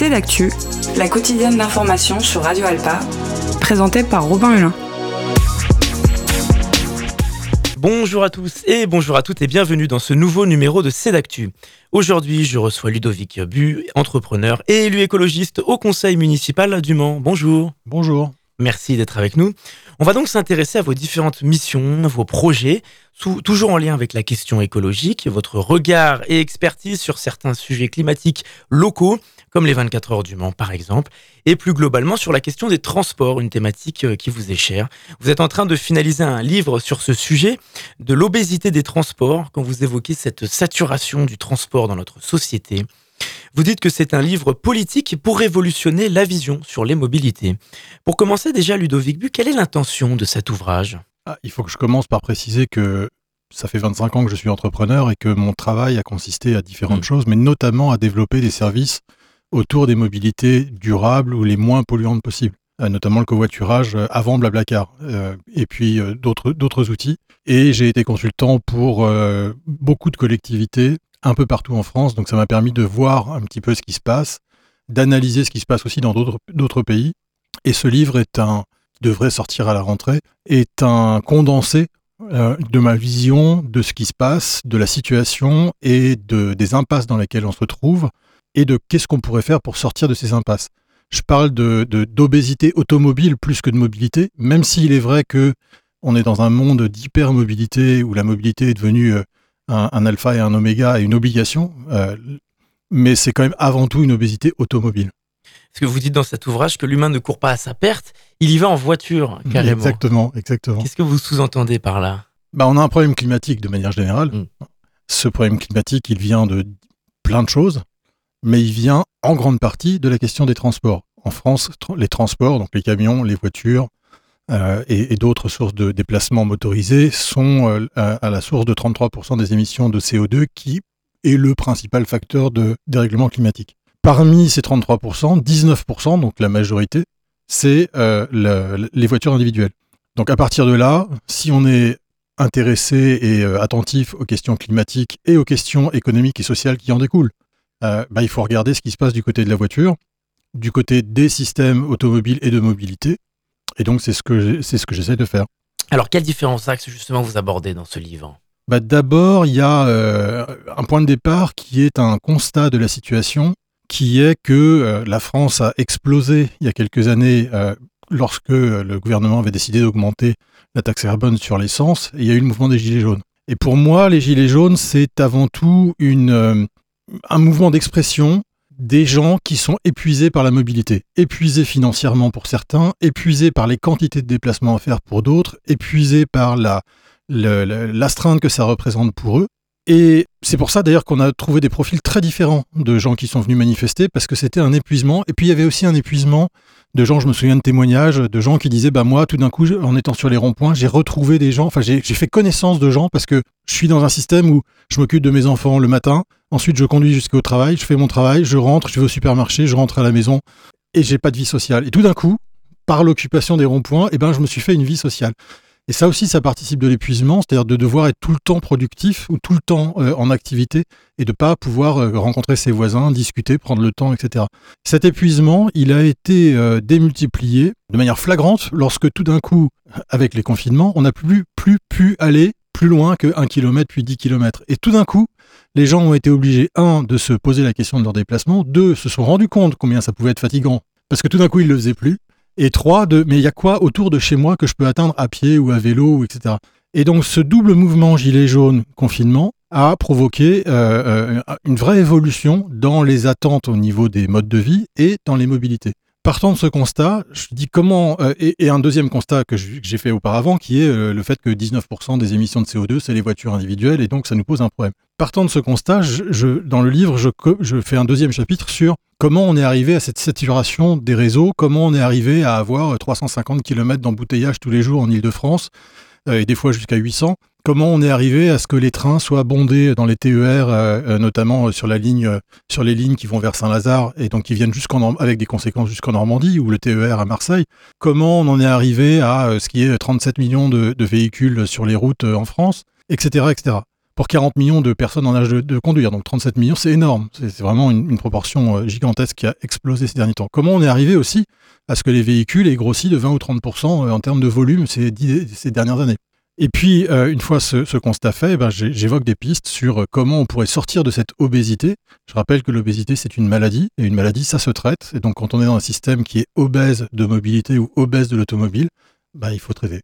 C'est l'actu, la quotidienne d'information sur Radio Alpa, présentée par Robin Hulin. Bonjour à tous et bonjour à toutes et bienvenue dans ce nouveau numéro de C'est d'actu. Aujourd'hui, je reçois Ludovic Bu, entrepreneur et élu écologiste au conseil municipal du Mans. Bonjour. Bonjour. Merci d'être avec nous. On va donc s'intéresser à vos différentes missions, vos projets, toujours en lien avec la question écologique, votre regard et expertise sur certains sujets climatiques locaux, comme les 24 heures du Mans par exemple, et plus globalement sur la question des transports, une thématique euh, qui vous est chère. Vous êtes en train de finaliser un livre sur ce sujet de l'obésité des transports, quand vous évoquez cette saturation du transport dans notre société. Vous dites que c'est un livre politique pour révolutionner la vision sur les mobilités. Pour commencer déjà, Ludovic Bu, quelle est l'intention de cet ouvrage? Ah, Il faut que je commence par préciser que ça fait 25 ans que je suis entrepreneur et que mon travail a consisté à différentes mm. choses, mais notamment à développer des services autour des mobilités durables ou les moins polluantes possibles euh, notamment le covoiturage euh, avant Blablacar, euh, et puis d'autres outils. Et j'ai été consultant pour beaucoup de collectivités, un peu partout en France. Donc ça m'a permis de voir un petit peu ce qui se passe, d'analyser ce qui se passe aussi dans d'autres pays. Et ce livre est un, devrait sortir à la rentrée, est un condensé de ma vision de ce qui se passe, de la situation et de, des impasses dans lesquelles on se trouve et de qu'est-ce qu'on pourrait faire pour sortir de ces impasses. Je parle de d'obésité automobile plus que de mobilité, même s'il est vrai que on est dans un monde d'hypermobilité où la mobilité est devenue euh, un, alpha et un oméga et une obligation, euh, mais c'est quand même avant tout une obésité automobile. Parce que vous dites dans cet ouvrage que l'humain ne court pas à sa perte, il y va en voiture, carrément. Exactement, exactement. Qu'est-ce que vous sous-entendez par là? Bah, On a un problème climatique de manière générale. Mm. Ce problème climatique, il vient de plein de choses, mais il vient en grande partie de la question des transports. En France, les transports, donc les camions, les voitures, euh, et, d'autres sources de déplacement motorisés sont euh, à, la source de 33% des émissions de CO2 qui est le principal facteur de dérèglement climatique. Parmi ces 33%, 19%, donc la majorité, c'est euh, les voitures individuelles. Donc à partir de là, si on est intéressé et attentif aux questions climatiques et aux questions économiques et sociales qui en découlent, bah, il faut regarder ce qui se passe du côté de la voiture, du côté des systèmes automobiles et de mobilité, et donc, c'est ce que c'est ce que j'essaie de faire. Alors, quels différents axes justement vous abordez dans ce livre? Bah, D'abord, il y a euh, un point de départ qui est un constat de la situation, qui est que euh, la France a explosé il y a quelques années euh, lorsque le gouvernement avait décidé d'augmenter la taxe carbone sur l'essence, et il y a eu le mouvement des Gilets jaunes. Et pour moi, les Gilets jaunes, c'est avant tout une, un mouvement d'expression des gens qui sont épuisés par la mobilité, épuisés financièrement pour certains, épuisés par les quantités de déplacements à faire pour d'autres, épuisés par la, l'astreinte que ça représente pour eux. Et c'est pour ça d'ailleurs qu'on a trouvé des profils très différents de gens qui sont venus manifester, parce que c'était un épuisement. Et puis il y avait aussi un épuisement de gens, je me souviens de témoignages, de gens qui disaient, bah moi, tout d'un coup, en étant sur les ronds-points, j'ai retrouvé des gens, enfin j'ai fait connaissance de gens, parce que je suis dans un système où je m'occupe de mes enfants le matin, ensuite je conduis jusqu'au travail, je fais mon travail, je rentre, je vais au supermarché, je rentre à la maison, et j'ai pas de vie sociale. Et tout d'un coup, par l'occupation des ronds-points, eh ben, je me suis fait une vie sociale. Et ça aussi, ça participe de l'épuisement, c'est-à-dire de devoir être tout le temps productif ou tout le temps euh, en activité et de pas pouvoir euh, rencontrer ses voisins, discuter, prendre le temps, etc. Cet épuisement, il a été euh, démultiplié de manière flagrante lorsque tout d'un coup, avec les confinements, on n'a plus, pu aller plus loin que 1 km puis 10 km. Et tout d'un coup, les gens ont été obligés, un, de se poser la question de leur déplacement, deux, se sont rendus compte combien ça pouvait être fatigant, parce que tout d'un coup, ils le faisaient plus, et trois, de mais il y a quoi autour de chez moi que je peux atteindre à pied ou à vélo, etc. Et donc ce double mouvement gilet jaune confinement a provoqué euh, euh, une vraie évolution dans les attentes au niveau des modes de vie et dans les mobilités. Partant de ce constat, je dis comment, euh, et, un deuxième constat que j'ai fait auparavant, qui est euh, le fait que 19% des émissions de CO2, c'est les voitures individuelles, et donc ça nous pose un problème. Partant de ce constat, dans le livre, je, fais un deuxième chapitre sur comment on est arrivé à cette saturation des réseaux, comment on est arrivé à avoir 350 km d'embouteillage tous les jours en Ile-de-France, euh, et des fois jusqu'à 800, comment on est arrivé à ce que les trains soient bondés dans les TER, euh, euh, notamment euh, sur les lignes qui vont vers Saint-Lazare et donc qui viennent jusqu'en avec des conséquences jusqu'en Normandie ou le TER à Marseille? Comment on en est arrivé à ce qui est 37 millions de, véhicules sur les routes en France, etc., etc. pour 40 millions de personnes en âge de, conduire. Donc 37 millions, c'est énorme. C'est vraiment une, proportion gigantesque qui a explosé ces derniers temps. Comment on est arrivé aussi à ce que les véhicules aient grossi de 20 ou 30% euh, en termes de volume ces dernières années? Et puis, euh, une fois ce, constat fait, ben, j'évoque des pistes sur comment on pourrait sortir de cette obésité. Je rappelle que l'obésité, c'est une maladie, et une maladie, ça se traite. Et donc, quand on est dans un système qui est obèse de mobilité ou obèse de l'automobile, ben, il faut traiter.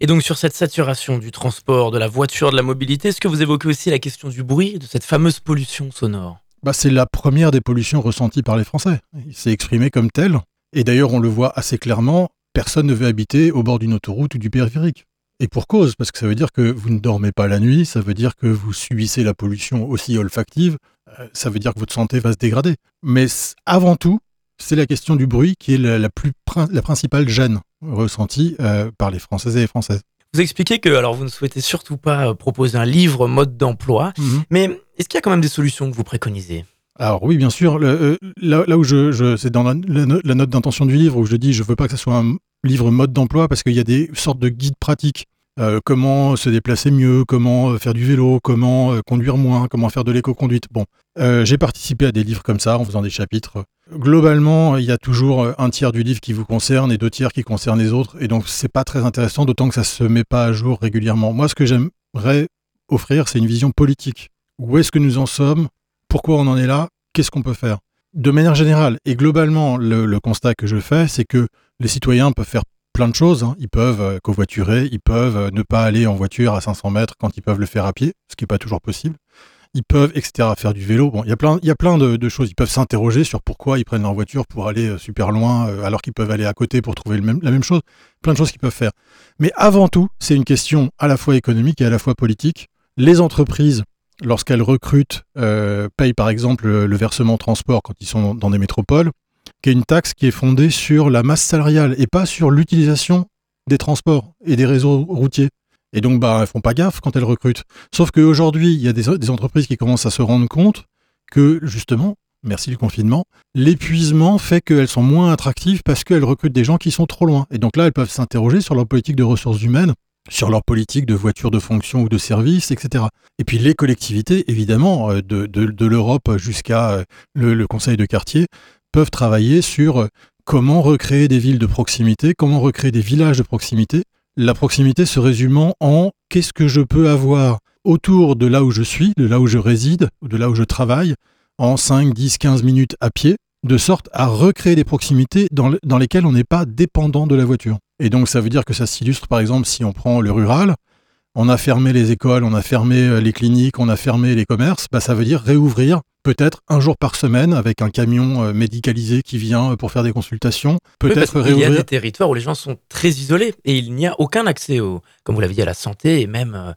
Et donc sur cette saturation du transport, de la voiture, de la mobilité, est-ce que vous évoquez aussi la question du bruit, de cette fameuse pollution sonore? Bah, C'est la première des pollutions ressenties par les Français. Il s'est exprimé comme tel. Et d'ailleurs, on le voit assez clairement, personne ne veut habiter au bord d'une autoroute ou du périphérique. Et pour cause, parce que ça veut dire que vous ne dormez pas la nuit, ça veut dire que vous subissez la pollution aussi olfactive, euh, ça veut dire que votre santé va se dégrader. Mais avant tout, c'est la question du bruit qui est la, plus, la principale gêne ressentie euh, par les Françaises et les Françaises. Vous expliquez que alors vous ne souhaitez surtout pas euh, proposer un livre mode d'emploi, mhm. mais est-ce qu'il y a quand même des solutions que vous préconisez? Alors oui, bien sûr. Euh, là, où je, c'est dans la, note d'intention du livre où je dis je veux pas que ce soit un livre mode d'emploi parce qu'il y a des sortes de guides pratiques euh, comment se déplacer mieux, comment euh, faire du vélo, comment euh, conduire moins, comment faire de l'éco-conduite. Bon, j'ai participé à des livres comme ça en faisant des chapitres. Globalement, il y a toujours un tiers du livre qui vous concerne et deux tiers qui concernent les autres, et donc c'est pas très intéressant, d'autant que ça se met pas à jour régulièrement. Moi, ce que j'aimerais offrir, c'est une vision politique. Où est-ce que nous en sommes? Pourquoi on en est là? Qu'est-ce qu'on peut faire? De manière générale et globalement, le constat que je fais, c'est que les citoyens peuvent faire plein de choses. Hein. Ils peuvent euh, covoiturer, ils peuvent euh, ne pas aller en voiture à 500 mètres quand ils peuvent le faire à pied, ce qui n'est pas toujours possible. Ils peuvent, etc., faire du vélo. Il y a plein, de, choses. Ils peuvent s'interroger sur pourquoi ils prennent leur voiture pour aller euh, super loin, alors qu'ils peuvent aller à côté pour trouver la même chose. Plein de choses qu'ils peuvent faire. Mais avant tout, c'est une question à la fois économique et à la fois politique. Les entreprises, lorsqu'elles recrutent, payent par exemple le versement transport quand ils sont dans des métropoles qui est une taxe qui est fondée sur la masse salariale et pas sur l'utilisation des transports et des réseaux routiers. Et donc, bah, elles font pas gaffe quand elles recrutent. Sauf qu'aujourd'hui, il y a des, entreprises qui commencent à se rendre compte que, justement, merci du confinement, l'épuisement fait qu'elles sont moins attractives parce qu'elles recrutent des gens qui sont trop loin. Et donc là, elles peuvent s'interroger sur leur politique de ressources humaines, sur leur politique de voitures de fonction ou de service, etc. Et puis les collectivités, évidemment, euh, de, l'Europe jusqu'à euh, le, conseil de quartier, peuvent travailler sur euh, comment recréer des villes de proximité, comment recréer des villages de proximité. La proximité se résumant en qu'est-ce que je peux avoir autour de là où je suis, de là où je réside, de là où je travaille, en 5, 10, 15 minutes à pied, de sorte à recréer des proximités dans lesquelles on n'est pas dépendant de la voiture. Et donc ça veut dire que ça s'illustre par exemple si on prend le rural, on a fermé les écoles, on a fermé euh, les cliniques, on a fermé les commerces, bah, ça veut dire réouvrir peut-être un jour par semaine avec un camion euh, médicalisé qui vient euh, pour faire des consultations. Peut-être Il y a des territoires où les gens sont très isolés et il n'y a aucun accès, au, comme vous l'avez dit, à la santé et même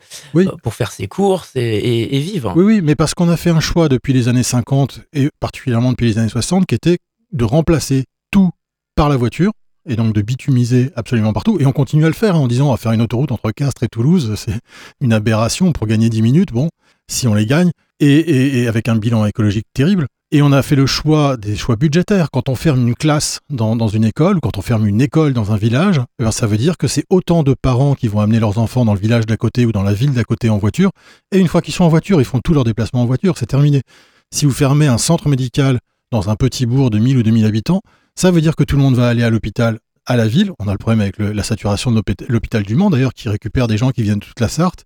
pour faire ses courses et, vivre. Oui, oui, mais parce qu'on a fait un choix depuis les années 50 et particulièrement depuis les années 60 qui était de remplacer tout par la voiture et donc de bitumiser absolument partout. Et on continue à le faire hein, en disant à faire une autoroute entre Castres et Toulouse, c'est une aberration pour gagner 10 minutes, bon, si on les gagne, et, avec un bilan écologique terrible. Et on a fait le choix des choix budgétaires. Quand on ferme une classe dans, une école, ou quand on ferme une école dans un village, eh ça veut dire que c'est autant de parents qui vont amener leurs enfants dans le village d'à côté ou dans la ville d'à côté en voiture. Et une fois qu'ils sont en voiture, ils font tous leurs déplacements en voiture, c'est terminé. Si vous fermez un centre médical dans un petit bourg de 1000 ou 2000 habitants, ça veut dire que tout le monde va aller à l'hôpital à la ville. On a le problème avec la saturation de l'hôpital du Mans, d'ailleurs, qui récupère des gens qui viennent de toute la Sarthe.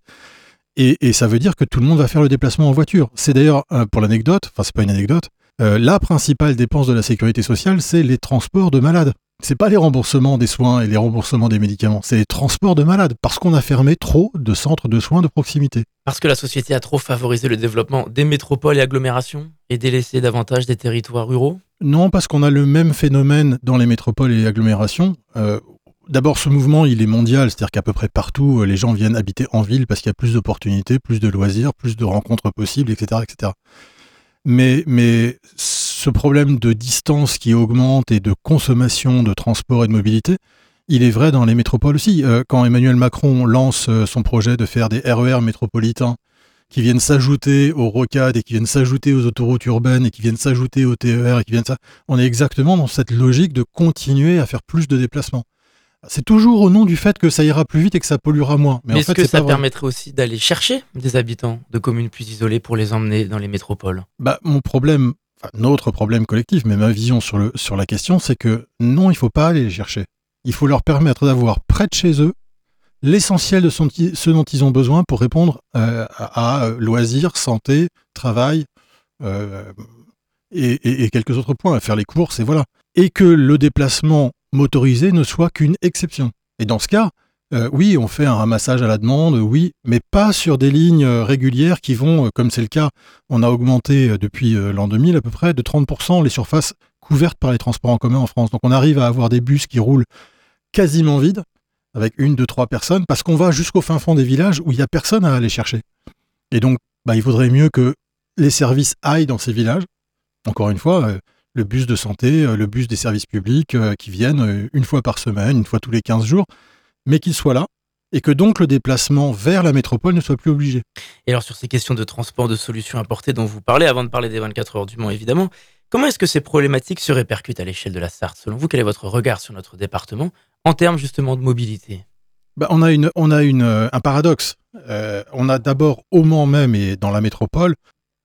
Et, ça veut dire que tout le monde va faire le déplacement en voiture. C'est d'ailleurs, euh, pour l'anecdote, enfin c'est pas une anecdote, euh, la principale dépense de la sécurité sociale, c'est les transports de malades. C'est pas les remboursements des soins et les remboursements des médicaments, c'est les transports de malades, parce qu'on a fermé trop de centres de soins de proximité. Parce que la société a trop favorisé le développement des métropoles et agglomérations et délaissé davantage des territoires ruraux? Non, parce qu'on a le même phénomène dans les métropoles et les agglomérations. Euh, D'abord, ce mouvement, il est mondial, c'est-à-dire qu'à peu près partout, euh, les gens viennent habiter en ville parce qu'il y a plus d'opportunités, plus de loisirs, plus de rencontres possibles, etc. etc. Mais, mais ce problème de distance qui augmente et de consommation de transport et de mobilité, il est vrai dans les métropoles aussi. Euh, quand Emmanuel Macron lance son projet de faire des RER e métropolitains qui viennent s'ajouter aux rocades et qui viennent s'ajouter aux autoroutes urbaines et qui viennent s'ajouter aux TER et qui viennent ça, on est exactement dans cette logique de continuer à faire plus de déplacements. C'est toujours au nom du fait que ça ira plus vite et que ça polluera moins. Mais, est-ce que ça permettrait aussi d'aller chercher des habitants de communes plus isolées pour les emmener dans les métropoles? Bah, Mon problème, notre problème collectif, mais ma vision sur, le, sur la question, c'est que non, il ne faut pas aller les chercher. Il faut leur permettre d'avoir près de chez eux l'essentiel de ce dont ils ont besoin pour répondre euh, à, loisirs, santé, travail euh, et, quelques autres points, à faire les courses et voilà. Et que le déplacement motorisé ne soit qu'une exception. Et dans ce cas, euh, oui, on fait un ramassage à la demande, oui, mais pas sur des lignes régulières qui vont, comme c'est le cas, on a augmenté depuis l'an 2000 à peu près de 30% les surfaces couvertes par les transports en commun en France. Donc on arrive à avoir des bus qui roulent quasiment vides avec une, deux, trois personnes, parce qu'on va jusqu'au fin fond des villages où il n'y a personne à aller chercher. Et donc, bah, il vaudrait mieux que les services aillent dans ces villages. Encore une fois, euh, le bus de santé, euh, le bus des services publics euh, qui viennent une fois par semaine, une fois tous les 15 jours, mais qu'ils soient là et que donc le déplacement vers la métropole ne soit plus obligé. Et alors sur ces questions de transport, de solutions apportées dont vous parlez, avant de parler des 24 heures du Mans évidemment, comment est-ce que ces problématiques se répercutent à l'échelle de la Sarthe? Selon vous, quel est votre regard sur notre département en termes justement de mobilité? Bah, on a, on euh, un paradoxe. Euh, on a d'abord au Mans même et dans la métropole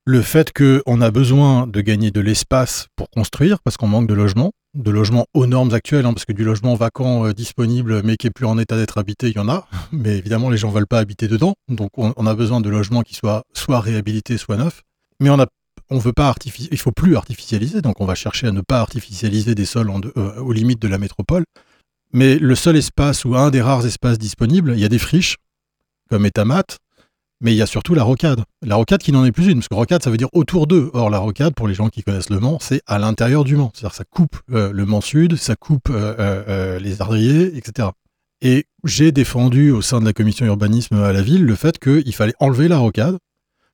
le fait qu'on a besoin de gagner de l'espace pour construire parce qu'on manque de logements, de logements aux normes actuelles, hein, parce que du logement vacant euh, disponible mais qui est plus en état d'être habité, il y en a, mais évidemment les gens ne veulent pas habiter dedans, donc on, a besoin de logements qui soient soit réhabilités, soit neufs. Mais on a on veut il faut plus artificialiser, donc on va chercher à ne pas artificialiser des sols aux limites de la métropole. Mais le seul espace ou un des rares espaces disponibles, il y a des friches, comme Etamat, mais il y a surtout la rocade. La rocade qui n'en est plus une, parce que rocade, ça veut dire autour d'eux. Or, la rocade, pour les gens qui connaissent le Mans, c'est à l'intérieur du Mans. C'est-à-dire ça coupe euh, le Mans Sud, ça coupe euh, euh, les Ardriers, etc. Et j'ai défendu au sein de la commission urbanisme à la ville le fait qu'il fallait enlever la rocade,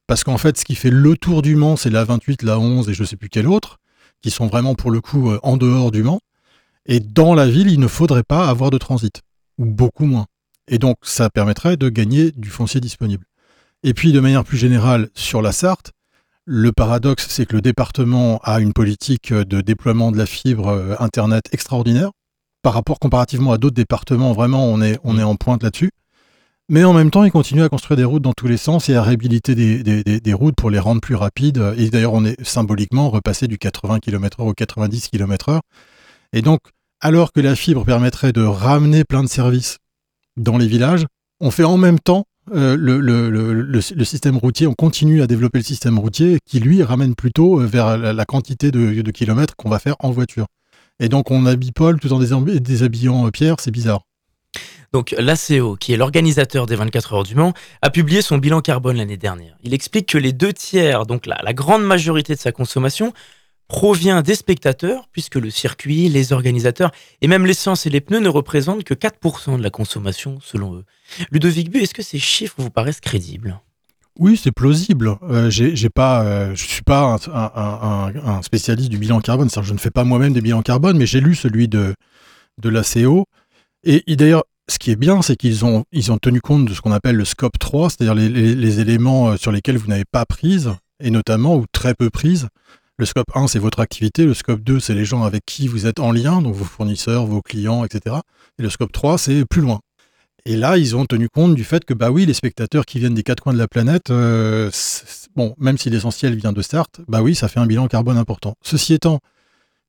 parce qu'en fait, ce qui fait le tour du Mans, c'est la 28, la 11 et je ne sais plus quelle autre, qui sont vraiment pour le coup en dehors du Mans. Et dans la ville, il ne faudrait pas avoir de transit, ou beaucoup moins. Et donc, ça permettrait de gagner du foncier disponible. Et puis, de manière plus générale, sur la Sarthe, le paradoxe, c'est que le département a une politique de déploiement de la fibre euh, Internet extraordinaire. Par rapport comparativement à d'autres départements, vraiment, on est, on est en pointe là-dessus. Mais en même temps, il continue à construire des routes dans tous les sens et à réhabiliter des, routes pour les rendre plus rapides. Et d'ailleurs, on est symboliquement repassé du 80 km/h au 90 km/h. Et donc, alors que la fibre permettrait de ramener plein de services dans les villages, on fait en même temps euh, le, système routier, on continue à développer le système routier qui, lui, ramène plutôt euh, vers la, quantité de, kilomètres qu'on va faire en voiture. Et donc, on habille Paul tout en déshabillant euh, Pierre, c'est bizarre. Donc l'ACO, qui est l'organisateur des 24 heures du Mans, a publié son bilan carbone l'année dernière. Il explique que les deux tiers, donc la grande majorité de sa consommation, provient des spectateurs, puisque le circuit, les organisateurs et même l'essence et les pneus ne représentent que 4% de la consommation selon eux. Ludovic Bu, est-ce que ces chiffres vous paraissent crédibles? Oui, c'est plausible. Euh, j'ai pas, euh, je suis pas un, spécialiste du bilan carbone. Je ne fais pas moi-même des bilans carbone, mais j'ai lu celui de de l'ACO. Et, d'ailleurs, ce qui est bien, c'est qu'ils ont ils ont tenu compte de ce qu'on appelle le scope 3, c'est-à-dire les, éléments euh, sur lesquels vous n'avez pas prise, et notamment ou très peu prise. Le scope 1, c'est votre activité. Le scope 2, c'est les gens avec qui vous êtes en lien, donc vos fournisseurs, vos clients, etc. Et le scope 3, c'est plus loin. Et là, ils ont tenu compte du fait que, bah oui, les spectateurs qui viennent des quatre coins de la planète, euh, bon, même si l'essentiel vient de Start, bah oui, ça fait un bilan carbone important. Ceci étant,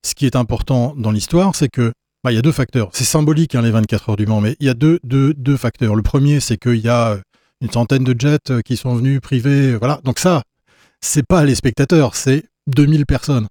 ce qui est important dans l'histoire, c'est que bah, il y a deux facteurs. C'est symbolique, hein, les 24 heures du Mans, mais il y a deux, deux, deux facteurs. Le premier, c'est qu'il y a une centaine de jets euh, qui sont venus privés, voilà. Donc ça, c'est pas les spectateurs, c'est 2000 personnes.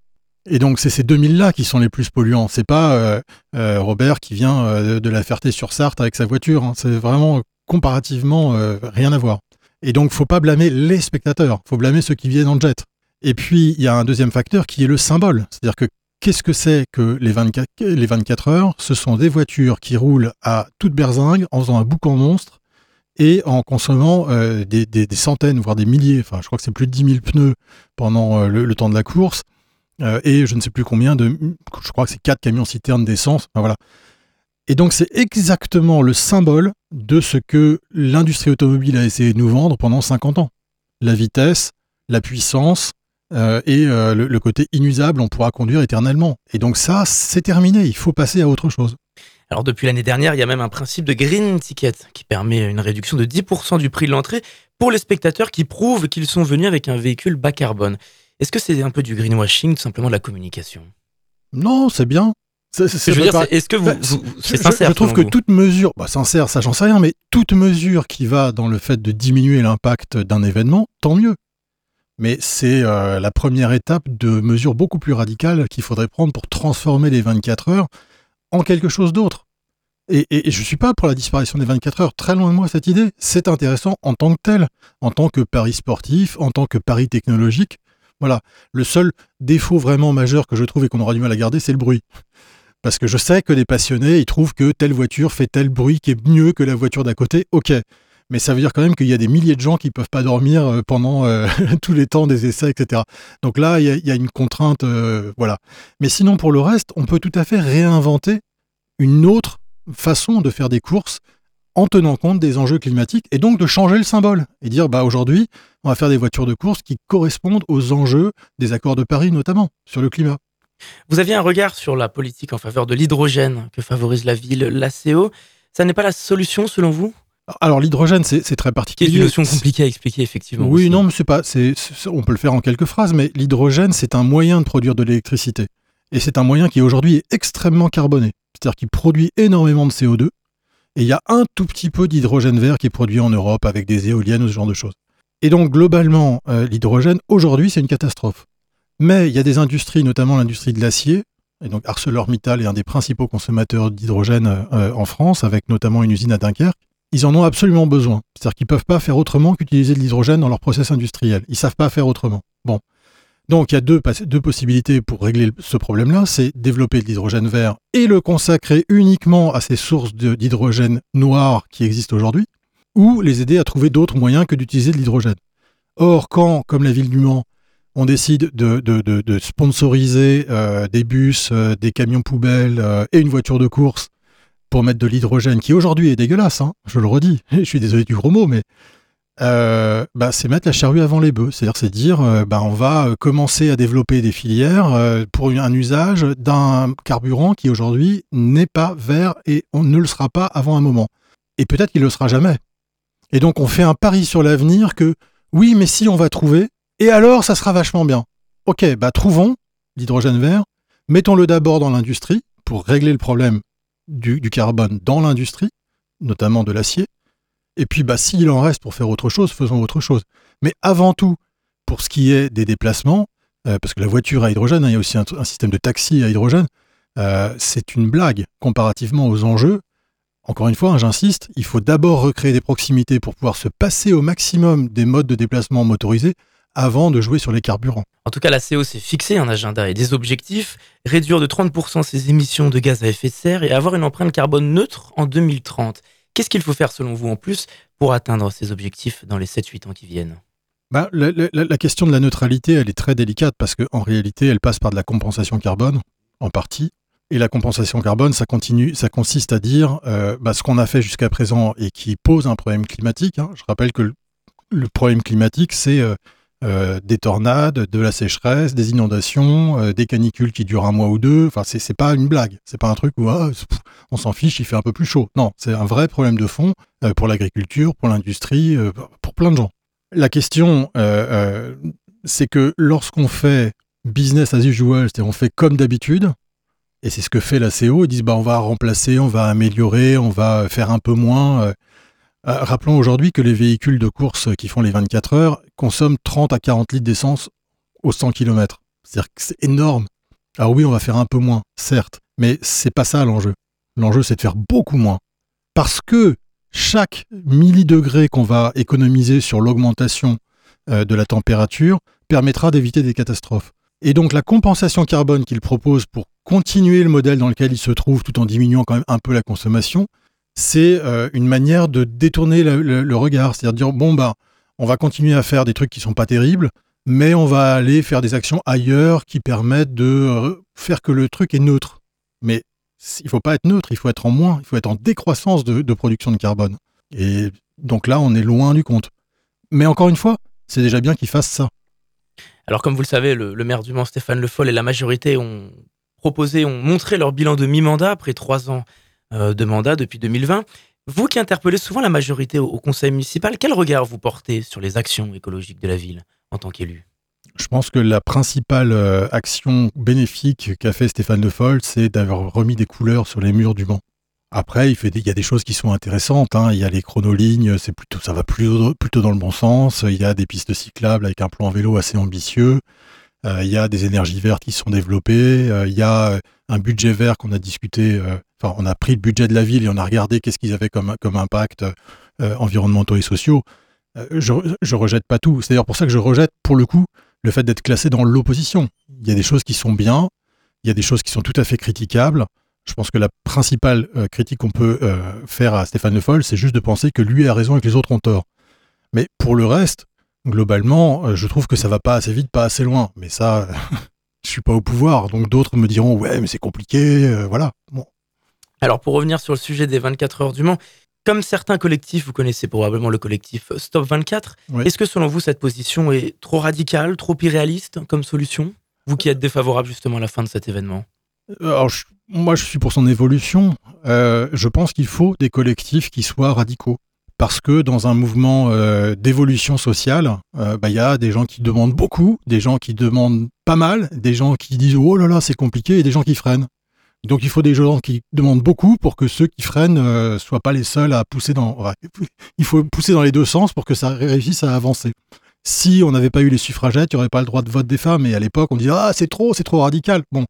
Et donc c'est ces 2000-là qui sont les plus polluants. C'est pas euh, euh, Robert qui vient euh, de la Ferté-sur-Sarthe avec sa voiture. Hein. C'est vraiment comparativement rien à voir. Et donc faut pas blâmer les spectateurs, faut blâmer ceux qui viennent en jet. Et puis il y a un deuxième facteur qui est le symbole. C'est-à-dire que qu'est-ce que c'est que les 24, les 24 heures? Ce sont des voitures qui roulent à toute berzingue en faisant un boucan monstre et en consommant euh, des, centaines, voire des milliers, enfin je crois que c'est plus de 10 000 pneus pendant euh, le, temps de la course, euh, et je ne sais plus combien de, je crois que c'est 4 camions citernes d'essence, voilà. Et donc c'est exactement le symbole de ce que l'industrie automobile a essayé de nous vendre pendant 50 ans. La vitesse, la puissance et le, le côté inusable, on pourra conduire éternellement. Et donc ça, c'est terminé, il faut passer à autre chose. Alors depuis l'année dernière, il y a même un principe de green ticket qui permet une réduction de 10% du prix de l'entrée pour les spectateurs qui prouvent qu'ils sont venus avec un véhicule bas carbone. Est-ce que c'est un peu du greenwashing, tout simplement de la communication? Non, c'est bien. est-ce que vous, c'est sincère Je, trouve que toute mesure, bah, sincère, ça j'en sais rien, mais toute mesure qui va dans le fait de diminuer l'impact d'un événement, tant mieux. Mais c'est euh, la première étape de mesures beaucoup plus radicales qu'il faudrait prendre pour transformer les 24 heures en quelque chose d'autre. Et, je ne suis pas pour la disparition des 24 heures, très loin de moi cette idée. C'est intéressant en tant que tel, en tant que pari sportif, en tant que pari technologique. Voilà. Le seul défaut vraiment majeur que je trouve et qu'on aura du mal à garder, c'est le bruit. Parce que je sais que les passionnés, ils trouvent que telle voiture fait tel bruit qui est mieux que la voiture d'à côté. Ok. Mais ça veut dire quand même qu'il y a des milliers de gens qui ne peuvent pas dormir euh, pendant euh, tous les temps des essais, etc. Donc là, il y, a, une contrainte, euh, voilà. Mais sinon, pour le reste, on peut tout à fait réinventer une autre façon de faire des courses en tenant compte des enjeux climatiques et donc de changer le symbole et dire bah aujourd'hui on va faire des voitures de course qui correspondent aux enjeux des accords de Paris notamment sur le climat. Vous aviez un regard sur la politique en faveur de l'hydrogène que favorise la ville, l'ACO. Ça n'est pas la solution selon vous? Alors l'hydrogène, c'est très particulier. C'est une notion compliquée à expliquer, effectivement. Oui, non, mais c'est pas. on peut le faire en quelques phrases, mais l'hydrogène, c'est un moyen de produire de l'électricité. Et c'est un moyen qui aujourd'hui est extrêmement carboné c'est-à-dire qu'il produit énormément de CO2, et il y a un tout petit peu d'hydrogène vert qui est produit en Europe avec des éoliennes ou ce genre de choses. Et donc globalement, euh, l'hydrogène, aujourd'hui, c'est une catastrophe. Mais il y a des industries, notamment l'industrie de l'acier, et donc ArcelorMittal est un des principaux consommateurs d'hydrogène euh, en France, avec notamment une usine à Dunkerque. Ils en ont absolument besoin. C'est-à-dire qu'ils ne peuvent pas faire autrement qu'utiliser de l'hydrogène dans leur process industriel. Ils ne savent pas faire autrement. Bon. Donc il y a deux, possibilités pour régler ce problème-là, c'est développer de l'hydrogène vert et le consacrer uniquement à ces sources d'hydrogène noir qui existent aujourd'hui, ou les aider à trouver d'autres moyens que d'utiliser de l'hydrogène. Or, quand, comme la ville du Mans, on décide de, de, sponsoriser euh, des bus, euh, des camions poubelles euh, et une voiture de course pour mettre de l'hydrogène, qui aujourd'hui est dégueulasse, hein, je le redis, je suis désolé du gros mot, mais euh, bah, c'est mettre la charrue avant les bœufs. C'est-à-dire, c'est dire, euh, bah, on va euh, commencer à développer des filières pour un usage d'un carburant qui aujourd'hui n'est pas vert et on ne le sera pas avant un moment. Et peut-être qu'il ne le sera jamais. Et donc, on fait un pari sur l'avenir que oui, mais si on va trouver, et alors ça sera vachement bien. Ok, bah trouvons l'hydrogène vert, mettons-le d'abord dans l'industrie pour régler le problème du carbone dans l'industrie, notamment de l'acier. Et puis, bah, s'il en reste pour faire autre chose, faisons autre chose. Mais avant tout, pour ce qui est des déplacements, euh, parce que la voiture à hydrogène, hein, il y a aussi un, système de taxi à hydrogène, euh, c'est une blague comparativement aux enjeux. Encore une fois, hein, j'insiste, il faut d'abord recréer des proximités pour pouvoir se passer au maximum des modes de déplacement motorisés avant de jouer sur les carburants. En tout cas, la CO s'est fixé un agenda et des objectifs, réduire de 30% ses émissions de gaz à effet de serre et avoir une empreinte carbone neutre en 2030. Qu'est-ce qu'il faut faire selon vous en plus pour atteindre ces objectifs dans les 7-8 ans qui viennent? Bah, la, question de la neutralité, elle est très délicate parce qu'en réalité, elle passe par de la compensation carbone, en partie. Et la compensation carbone, ça, continue, ça consiste à dire euh, bah, ce qu'on a fait jusqu'à présent et qui pose un problème climatique. Hein. Je rappelle que le, problème climatique, c'est euh, euh, des tornades, de la sécheresse, des inondations, euh, des canicules qui durent un mois ou deux. Enfin, c'est pas une blague. C'est pas un truc où ah, on s'en fiche, il fait un peu plus chaud. Non, c'est un vrai problème de fond euh, pour l'agriculture, pour l'industrie, pour plein de gens. La question, c'est que lorsqu'on fait business as usual, c'est-à-dire on fait comme d'habitude, et c'est ce que fait la CO, ils disent bah on va remplacer, on va améliorer, on va faire un peu moins. Euh, rappelons aujourd'hui que les véhicules de course qui font les 24 heures consomment 30 à 40 litres d'essence au 100 km. C'est-à-dire que c'est énorme. Alors oui, on va faire un peu moins, certes, mais c'est pas ça l'enjeu. L'enjeu, c'est de faire beaucoup moins. Parce que chaque millidegré qu'on va économiser sur l'augmentation euh, de la température permettra d'éviter des catastrophes. Et donc la compensation carbone qu'il propose pour continuer le modèle dans lequel il se trouve tout en diminuant quand même un peu la consommation, c'est euh, une manière de détourner le, regard, c'est-à-dire dire bon bah on va continuer à faire des trucs qui sont pas terribles, mais on va aller faire des actions ailleurs qui permettent de euh, faire que le truc est neutre. Mais il faut pas être neutre, il faut être en moins, il faut être en décroissance de, production de carbone. Et donc là, on est loin du compte. Mais encore une fois, c'est déjà bien qu'ils fassent ça. Alors comme vous le savez, le, maire du Mans, Stéphane Le Foll, et la majorité ont proposé, ont montré leur bilan de mi-mandat après trois ans de mandat depuis 2020. Vous qui interpellez souvent la majorité au, conseil municipal, quel regard vous portez sur les actions écologiques de la ville en tant qu'élu? Je pense que la principale euh, action bénéfique qu'a fait Stéphane Le Foll, c'est d'avoir remis des couleurs sur les murs du Mans. Après, il, y a des choses qui sont intéressantes. Hein. Il y a les chronolignes, c'est plutôt, ça va plutôt, dans le bon sens. Il y a des pistes cyclables avec un plan vélo assez ambitieux. Euh, il y a des énergies vertes qui sont développées. Euh, il y a un budget vert qu'on a discuté. Euh, on a pris le budget de la ville et on a regardé qu'est-ce qu'ils avaient comme, impact environnementaux et sociaux. je, je rejette pas tout. C'est d'ailleurs pour ça que je rejette, pour le coup, le fait d'être classé dans l'opposition. Il y a des choses qui sont bien. Il y a des choses qui sont tout à fait critiquables. Je pense que la principale critique qu'on peut faire à Stéphane Le Foll, c'est juste de penser que lui a raison et que les autres ont tort. Mais pour le reste, globalement, euh, je trouve que ça va pas assez vite, pas assez loin. Mais ça, je suis pas au pouvoir, donc d'autres me diront ouais, mais c'est compliqué, euh, voilà. Bon. Alors pour revenir sur le sujet des 24 heures du Mans, comme certains collectifs, vous connaissez probablement le collectif Stop 24. Est-ce que selon vous cette position est trop radicale, trop irréaliste comme solution? Vous qui êtes défavorable justement à la fin de cet événement? Euh, Alors, moi, je suis pour son évolution. je pense qu'il faut des collectifs qui soient radicaux parce que dans un mouvement euh, d'évolution sociale, euh, bah, il y a des gens qui demandent beaucoup, des gens qui demandent pas mal, des gens qui disent oh là là c'est compliqué et des gens qui freinent. Donc il faut des gens qui demandent beaucoup pour que ceux qui freinent ne soient pas les seuls à pousser dans. il faut pousser dans les deux sens pour que ça réussisse à avancer. Si on n'avait pas eu les suffragettes, il n'y aurait pas le droit de vote des femmes. Et à l'époque, on disait ah c'est trop, c'est trop radical. Bon,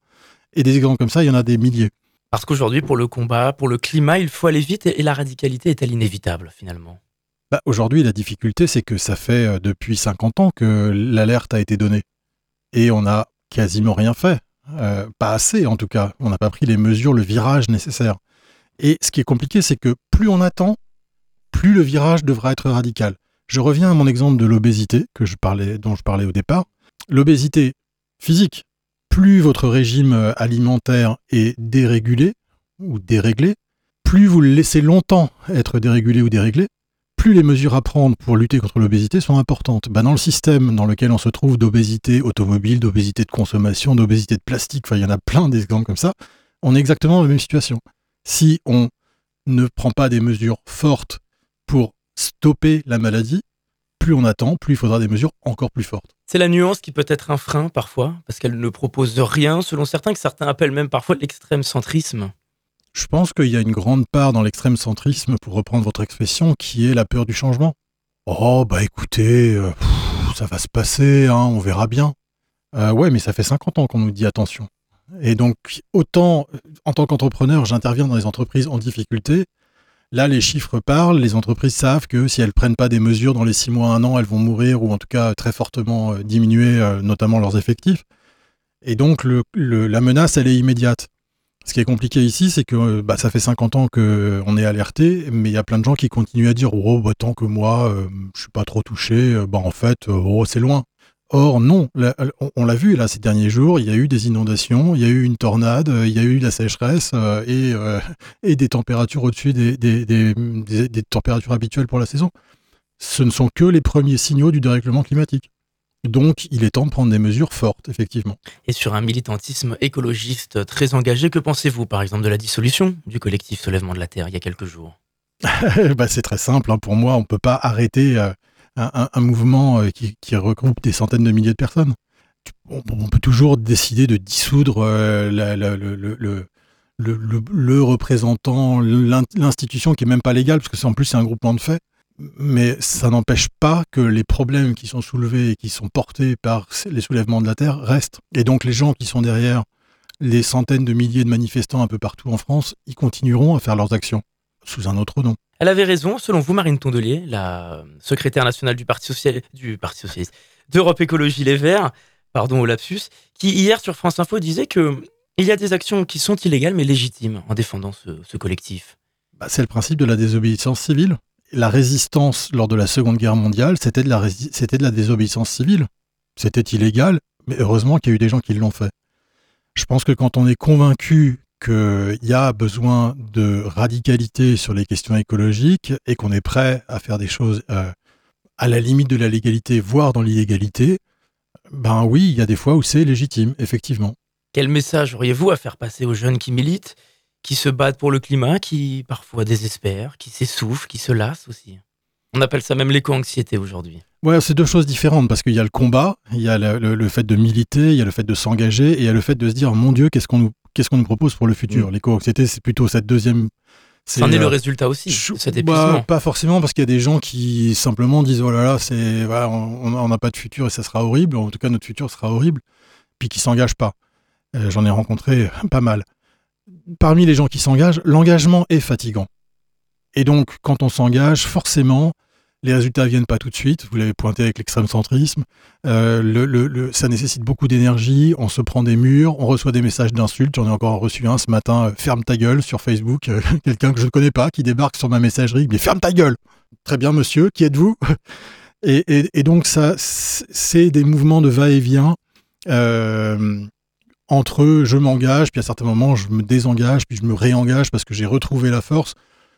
et des exemples comme ça, il y en a des milliers. Parce qu'aujourd'hui, pour le combat, pour le climat, il faut aller vite et la radicalité est-elle inévitable finalement? Bah, Aujourd'hui, la difficulté, c'est que ça fait euh, depuis 50 ans que l'alerte a été donnée. Et on n'a quasiment rien fait. Euh, pas assez en tout cas. On n'a pas pris les mesures, le virage nécessaire. Et ce qui est compliqué, c'est que plus on attend, plus le virage devra être radical. Je reviens à mon exemple de l'obésité que je parlais, dont je parlais au départ. L'obésité physique, plus votre régime euh, alimentaire est dérégulé ou déréglé, plus vous le laissez longtemps être dérégulé ou déréglé, plus les mesures à prendre pour lutter contre l'obésité sont importantes. Bah, dans le système dans lequel on se trouve d'obésité automobile, d'obésité de consommation, d'obésité de plastique, il y en a plein d'exemples comme ça, on est exactement dans la même situation. Si on ne prend pas des mesures fortes pour stopper la maladie, plus on attend, plus il faudra des mesures encore plus fortes. C'est la nuance qui peut être un frein parfois, parce qu'elle ne propose rien, selon certains, que certains appellent même parfois l'extrême centrisme. Je pense qu'il y a une grande part dans l'extrême centrisme, pour reprendre votre expression, qui est la peur du changement. Oh, bah écoutez, euh, ça va se passer, hein, on verra bien. Euh, ouais, mais ça fait 50 ans qu'on nous dit attention. Et donc, autant en tant qu'entrepreneur, j'interviens dans les entreprises en difficulté, Là, les chiffres parlent, les entreprises savent que si elles prennent pas des mesures dans les six mois, un an, elles vont mourir ou en tout cas très fortement euh, diminuer, euh, notamment leurs effectifs. Et donc, la menace, elle est immédiate. Ce qui est compliqué ici, c'est que euh, bah, ça fait 50 ans qu'on est alerté, mais il y a plein de gens qui continuent à dire Oh, bah, tant que moi, je suis pas trop touché, bah, en fait, oh, c'est loin. Or, non, on l'a vu là ces derniers jours, il y a eu des inondations, il y a eu une tornade, euh, il y a eu la sécheresse euh, euh, et, des températures au-dessus des, des, températures habituelles pour la saison. Ce ne sont que les premiers signaux du dérèglement climatique. Donc, il est temps de prendre des mesures fortes, effectivement. Et sur un militantisme écologiste très engagé, que pensez-vous, par exemple, de la dissolution du collectif Soulèvement de la Terre il y a quelques jours? Bah, C'est très simple. Hein. Pour moi, on ne peut pas arrêter un, mouvement euh, qui, regroupe des centaines de milliers de personnes. On, peut toujours décider de dissoudre euh, le, représentant, l'institution qui est même pas légale, parce que c'est en plus c'est un groupement de faits. Mais ça n'empêche pas que les problèmes qui sont soulevés et qui sont portés par les soulèvements de la Terre restent. Et donc les gens qui sont derrière les centaines de milliers de manifestants un peu partout en France, ils continueront à faire leurs actions sous un autre nom. Elle avait raison, selon vous, Marine Tondelier, la secrétaire nationale du Parti, du Parti socialiste, d'Europe Écologie Les Verts, pardon au lapsus, qui hier sur France Info disait que il y a des actions qui sont illégales mais légitimes en défendant ce, collectif. Bah, c'est le principe de la désobéissance civile. La résistance lors de la Seconde Guerre mondiale, c'était de, la désobéissance civile. C'était illégal, mais heureusement qu'il y a eu des gens qui l'ont fait. Je pense que quand on est convaincu qu'il y a besoin de radicalité sur les questions écologiques et qu'on est prêt à faire des choses euh, à la limite de la légalité, voire dans l'illégalité, ben oui, il y a des fois où c'est légitime, effectivement. Quel message auriez-vous à faire passer aux jeunes qui militent qui se battent pour le climat, qui parfois désespèrent, qui s'essoufflent, qui se lassent aussi. On appelle ça même l'éco-anxiété aujourd'hui. Ouais, c'est deux choses différentes parce qu'il y a le combat, il y a le, fait de militer, il y a le fait de s'engager et il y a le fait de se dire mon Dieu, qu'est-ce qu'on nous, qu'est-ce qu'on nous propose pour le futur? Mm. L'éco-anxiété, c'est plutôt cette deuxième. C'en est, le euh, résultat aussi, cet bah, épuisement. pas forcément parce qu'il y a des gens qui simplement disent oh là là, c'est, on n'a pas de futur et ça sera horrible, en tout cas notre futur sera horrible, puis qui s'engagent pas. Euh, j'en ai rencontré pas mal. Parmi les gens qui s'engagent, l'engagement est fatigant. Et donc, quand on s'engage, forcément, les résultats viennent pas tout de suite. Vous l'avez pointé avec l'extrême centrisme. Euh, ça nécessite beaucoup d'énergie. On se prend des murs. On reçoit des messages d'insultes. J'en ai encore reçu un ce matin. Euh, ferme ta gueule sur Facebook. Euh, quelqu'un que je ne connais pas qui débarque sur ma messagerie. Mais ferme ta gueule. Très bien, monsieur. Qui êtes-vous? Et, et, donc ça, c'est des mouvements de va-et-vient. Entre je m'engage, puis à certains moments je me désengage, puis je me réengage parce que j'ai retrouvé la force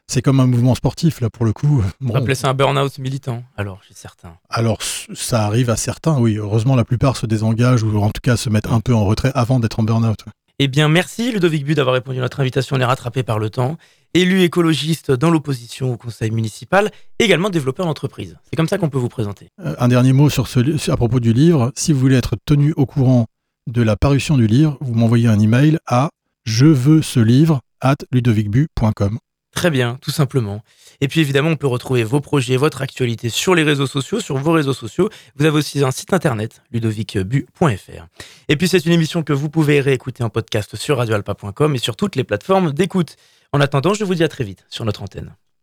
c'est comme un mouvement sportif, là, pour le coup. On va appeler ça un burn-out militant, alors, chez certains. Alors, ça arrive à certains, oui. Heureusement, la plupart se désengagent ou en tout cas se mettent un peu en retrait avant d'être en burn-out. Eh bien, merci Ludovic Bu d'avoir répondu à notre invitation. On est rattrapé par le temps. Élu écologiste dans l'opposition au conseil municipal, également développeur d'entreprise. C'est comme ça qu'on peut vous présenter. Euh, un dernier mot sur ce, à propos du livre. Si vous voulez être tenu au courant de la parution du livre, vous m'envoyez un email à je veux ce livre at ludovicbu.com. Très bien, tout simplement. Et puis évidemment, on peut retrouver vos projets, votre actualité sur les réseaux sociaux, sur vos réseaux sociaux. Vous avez aussi un site internet, ludovicbu.fr. Et puis c'est une émission que vous pouvez réécouter en podcast sur radioalpa.com et sur toutes les plateformes d'écoute. En attendant, je vous dis à très vite sur notre antenne.